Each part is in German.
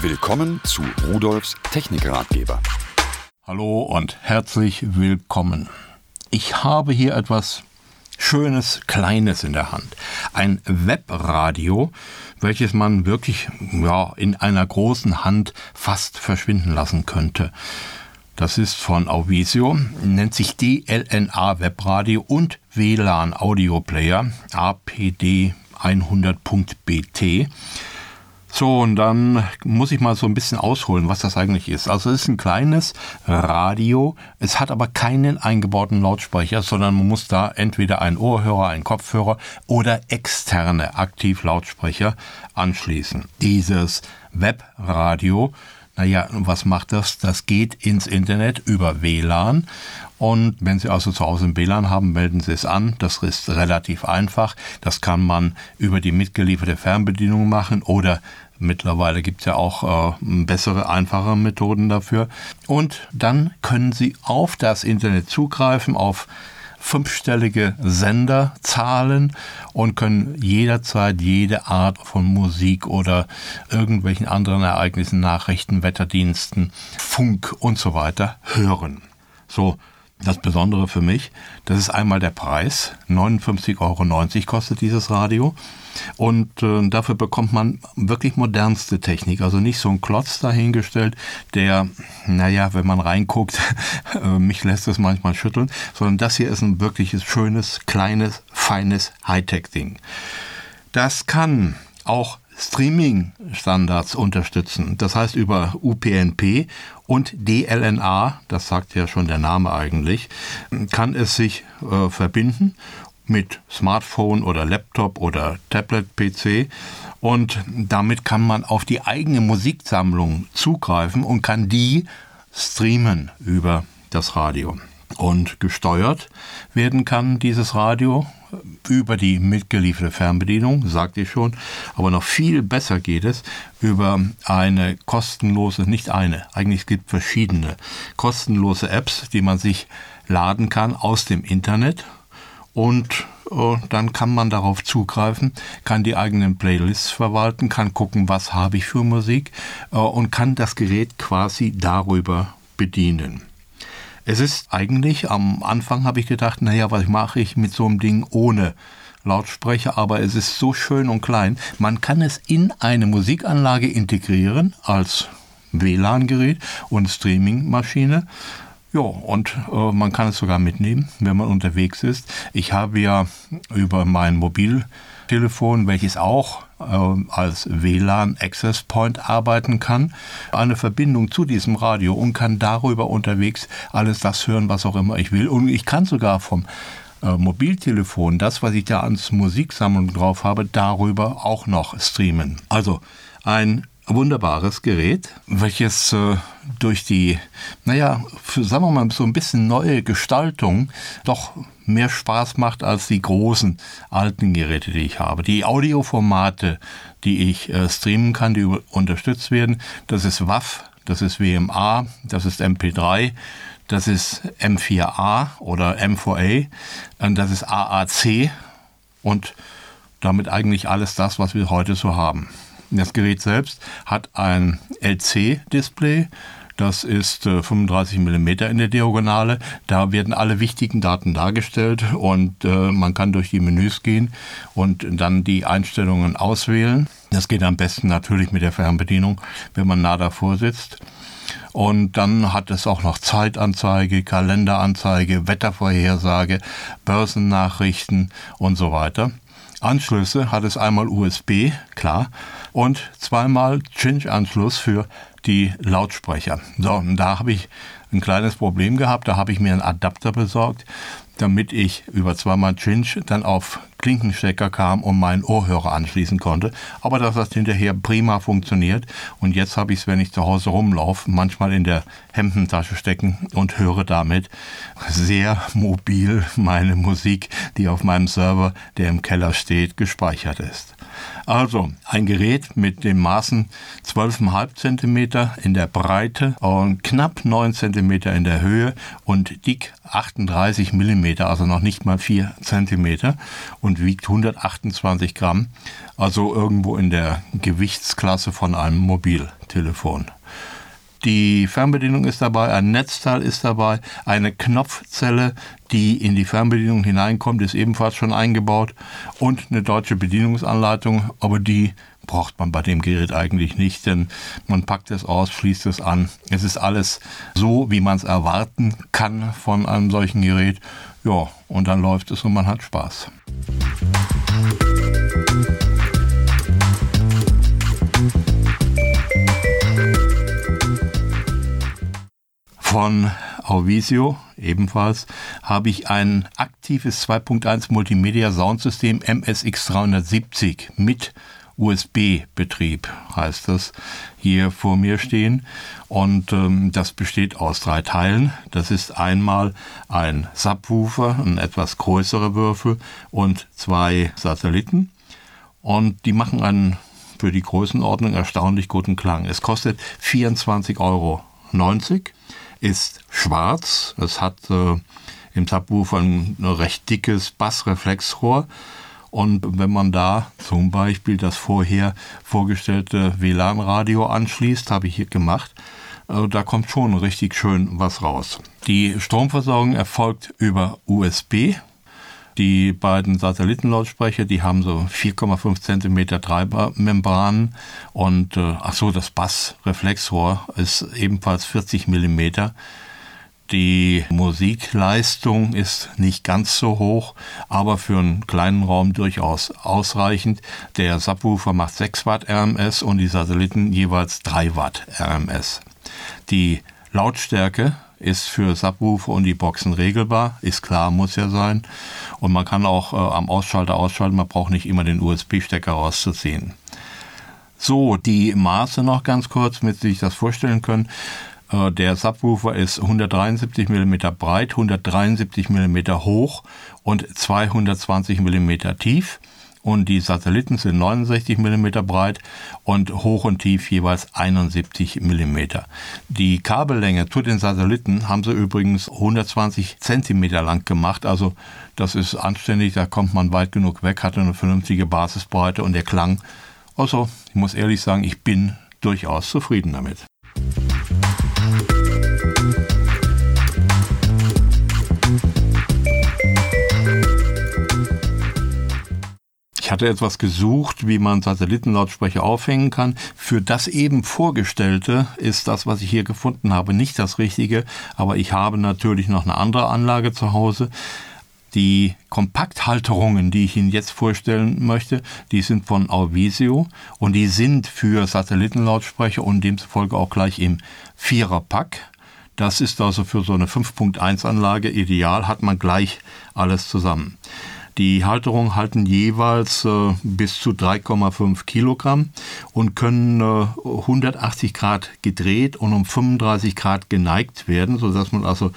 Willkommen zu Rudolfs Technikratgeber. Hallo und herzlich willkommen. Ich habe hier etwas Schönes, Kleines in der Hand. Ein Webradio, welches man wirklich ja, in einer großen Hand fast verschwinden lassen könnte. Das ist von Auvisio, nennt sich DLNA Webradio und WLAN Audio Player APD 100.bt. So, und dann muss ich mal so ein bisschen ausholen, was das eigentlich ist. Also es ist ein kleines Radio, es hat aber keinen eingebauten Lautsprecher, sondern man muss da entweder einen Ohrhörer, einen Kopfhörer oder externe Aktivlautsprecher anschließen. Dieses Webradio naja, was macht das? Das geht ins Internet über WLAN. Und wenn Sie also zu Hause ein WLAN haben, melden Sie es an. Das ist relativ einfach. Das kann man über die mitgelieferte Fernbedienung machen oder Mittlerweile gibt es ja auch äh, bessere, einfache Methoden dafür. Und dann können Sie auf das Internet zugreifen, auf fünfstellige Senderzahlen und können jederzeit jede Art von Musik oder irgendwelchen anderen Ereignissen, Nachrichten, Wetterdiensten, Funk und so weiter hören. So, das Besondere für mich, das ist einmal der Preis. 59,90 Euro kostet dieses Radio. Und äh, dafür bekommt man wirklich modernste Technik. Also nicht so ein Klotz dahingestellt, der, naja, wenn man reinguckt, äh, mich lässt es manchmal schütteln, sondern das hier ist ein wirkliches, schönes, kleines, feines Hightech-Ding. Das kann auch Streaming-Standards unterstützen. Das heißt über UPnP und DLNA, das sagt ja schon der Name eigentlich, kann es sich äh, verbinden mit Smartphone oder Laptop oder Tablet-PC und damit kann man auf die eigene Musiksammlung zugreifen und kann die streamen über das Radio. Und gesteuert werden kann dieses Radio über die mitgelieferte Fernbedienung, sagte ich schon, aber noch viel besser geht es über eine kostenlose, nicht eine, eigentlich gibt es verschiedene kostenlose Apps, die man sich laden kann aus dem Internet und äh, dann kann man darauf zugreifen, kann die eigenen Playlists verwalten, kann gucken, was habe ich für Musik äh, und kann das Gerät quasi darüber bedienen. Es ist eigentlich, am Anfang habe ich gedacht, naja, was mache ich mit so einem Ding ohne Lautsprecher, aber es ist so schön und klein. Man kann es in eine Musikanlage integrieren als WLAN-Gerät und Streaming-Maschine. Ja, und äh, man kann es sogar mitnehmen, wenn man unterwegs ist. Ich habe ja über mein Mobiltelefon, welches auch als WLAN Access Point arbeiten kann, eine Verbindung zu diesem Radio und kann darüber unterwegs alles das hören, was auch immer ich will. Und ich kann sogar vom äh, Mobiltelefon, das, was ich da ans Musiksammlung drauf habe, darüber auch noch streamen. Also ein wunderbares Gerät, welches äh, durch die, naja, für, sagen wir mal, so ein bisschen neue Gestaltung doch mehr Spaß macht als die großen alten Geräte, die ich habe. Die Audioformate, die ich äh, streamen kann, die unterstützt werden, das ist WAV, das ist WMA, das ist MP3, das ist M4A oder M4A, das ist AAC und damit eigentlich alles das, was wir heute so haben. Das Gerät selbst hat ein LC-Display. Das ist 35 mm in der Diagonale. Da werden alle wichtigen Daten dargestellt und äh, man kann durch die Menüs gehen und dann die Einstellungen auswählen. Das geht am besten natürlich mit der Fernbedienung, wenn man nah davor sitzt. Und dann hat es auch noch Zeitanzeige, Kalenderanzeige, Wettervorhersage, Börsennachrichten und so weiter. Anschlüsse hat es einmal USB, klar, und zweimal Cinch-Anschluss für die Lautsprecher. So, und da habe ich ein kleines Problem gehabt. Da habe ich mir einen Adapter besorgt, damit ich über zweimal Cinch dann auf Klinkenstecker kam und meinen Ohrhörer anschließen konnte. Aber das hat hinterher prima funktioniert. Und jetzt habe ich es, wenn ich zu Hause rumlaufe, manchmal in der Hemdentasche stecken und höre damit sehr mobil meine Musik, die auf meinem Server, der im Keller steht, gespeichert ist. Also ein Gerät mit den Maßen 12,5 cm in der Breite und knapp 9 cm in der Höhe und dick 38 mm, also noch nicht mal 4 cm und wiegt 128 Gramm, also irgendwo in der Gewichtsklasse von einem Mobiltelefon. Die Fernbedienung ist dabei, ein Netzteil ist dabei, eine Knopfzelle, die in die Fernbedienung hineinkommt, ist ebenfalls schon eingebaut und eine deutsche Bedienungsanleitung, aber die braucht man bei dem Gerät eigentlich nicht, denn man packt es aus, schließt es an. Es ist alles so, wie man es erwarten kann von einem solchen Gerät. Ja, und dann läuft es und man hat Spaß. Von Auvisio ebenfalls habe ich ein aktives 2.1 Multimedia Soundsystem MSX370 mit USB-Betrieb, heißt das, hier vor mir stehen. Und ähm, das besteht aus drei Teilen. Das ist einmal ein Subwoofer, ein etwas größerer Würfel und zwei Satelliten. Und die machen einen für die Größenordnung erstaunlich guten Klang. Es kostet 24,90 Euro ist schwarz. Es hat äh, im Subwoofer ein, recht dickes Bassreflexrohr. Und wenn man da zum Beispiel das vorher vorgestellte WLAN-Radio anschließt, habe ich hier gemacht, äh, da kommt schon richtig schön was raus. Die Stromversorgung erfolgt über USB die beiden Satellitenlautsprecher, die haben so 4,5 cm Treibermembranen und äh, ach so, das Bassreflexrohr ist ebenfalls 40 mm. Die Musikleistung ist nicht ganz so hoch, aber für einen kleinen Raum durchaus ausreichend. Der Subwoofer macht 6 Watt RMS und die Satelliten jeweils 3 Watt RMS. Die Lautstärke ist für Subwoofer und die Boxen regelbar, ist klar, muss ja sein. Und man kann auch äh, am Ausschalter ausschalten, man braucht nicht immer den USB-Stecker rauszuziehen. So, die Maße noch ganz kurz, damit Sie sich das vorstellen können. Äh, der Subwoofer ist 173 mm breit, 173 mm hoch und 220 mm tief und die Satelliten sind 69 mm breit und hoch und tief jeweils 71 mm. Die Kabellänge zu den Satelliten haben sie übrigens 120 cm lang gemacht, also das ist anständig, da kommt man weit genug weg, hat eine vernünftige Basisbreite und der Klang. Also, ich muss ehrlich sagen, ich bin durchaus zufrieden damit. Ich hatte etwas gesucht, wie man Satellitenlautsprecher aufhängen kann. Für das eben vorgestellte ist das, was ich hier gefunden habe, nicht das Richtige, aber ich habe natürlich noch eine andere Anlage zu Hause. Die Kompakthalterungen, die ich Ihnen jetzt vorstellen möchte, die sind von Auvisio und die sind für Satellitenlautsprecher und demzufolge auch gleich im Viererpack. Das ist also für so eine 5.1 Anlage ideal, hat man gleich alles zusammen. Die Halterungen halten jeweils äh, bis zu 3,5 Kilogramm und können äh, 180 Grad gedreht und um 35 Grad geneigt werden, sodass man also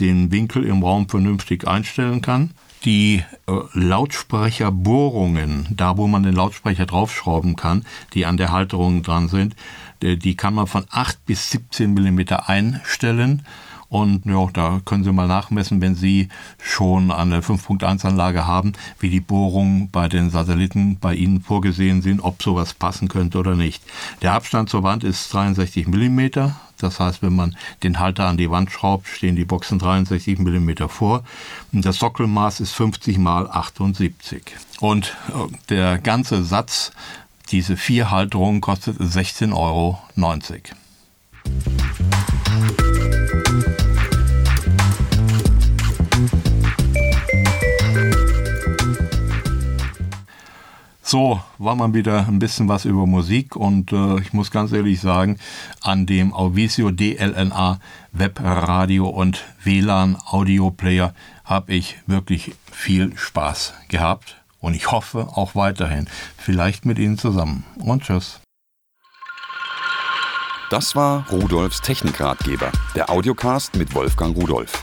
den Winkel im Raum vernünftig einstellen kann. Die äh, Lautsprecherbohrungen, da wo man den Lautsprecher draufschrauben kann, die an der Halterung dran sind, die kann man von 8 bis 17 Millimeter einstellen und ja, da können Sie mal nachmessen, wenn Sie schon eine 5.1-Anlage haben, wie die Bohrungen bei den Satelliten bei Ihnen vorgesehen sind, ob sowas passen könnte oder nicht. Der Abstand zur Wand ist 63 mm. Das heißt, wenn man den Halter an die Wand schraubt, stehen die Boxen 63 mm vor. Und das Sockelmaß ist 50 mal 78. Und äh, der ganze Satz, diese vier Halterungen, kostet 16,90 Euro. So, war mal wieder ein bisschen was über Musik und äh, ich muss ganz ehrlich sagen, an dem Auvisio DLNA Webradio und WLAN Audio Player habe ich wirklich viel Spaß gehabt und ich hoffe auch weiterhin, vielleicht mit Ihnen zusammen. Und tschüss. Das war Rudolfs Technikratgeber, der Audiocast mit Wolfgang Rudolf.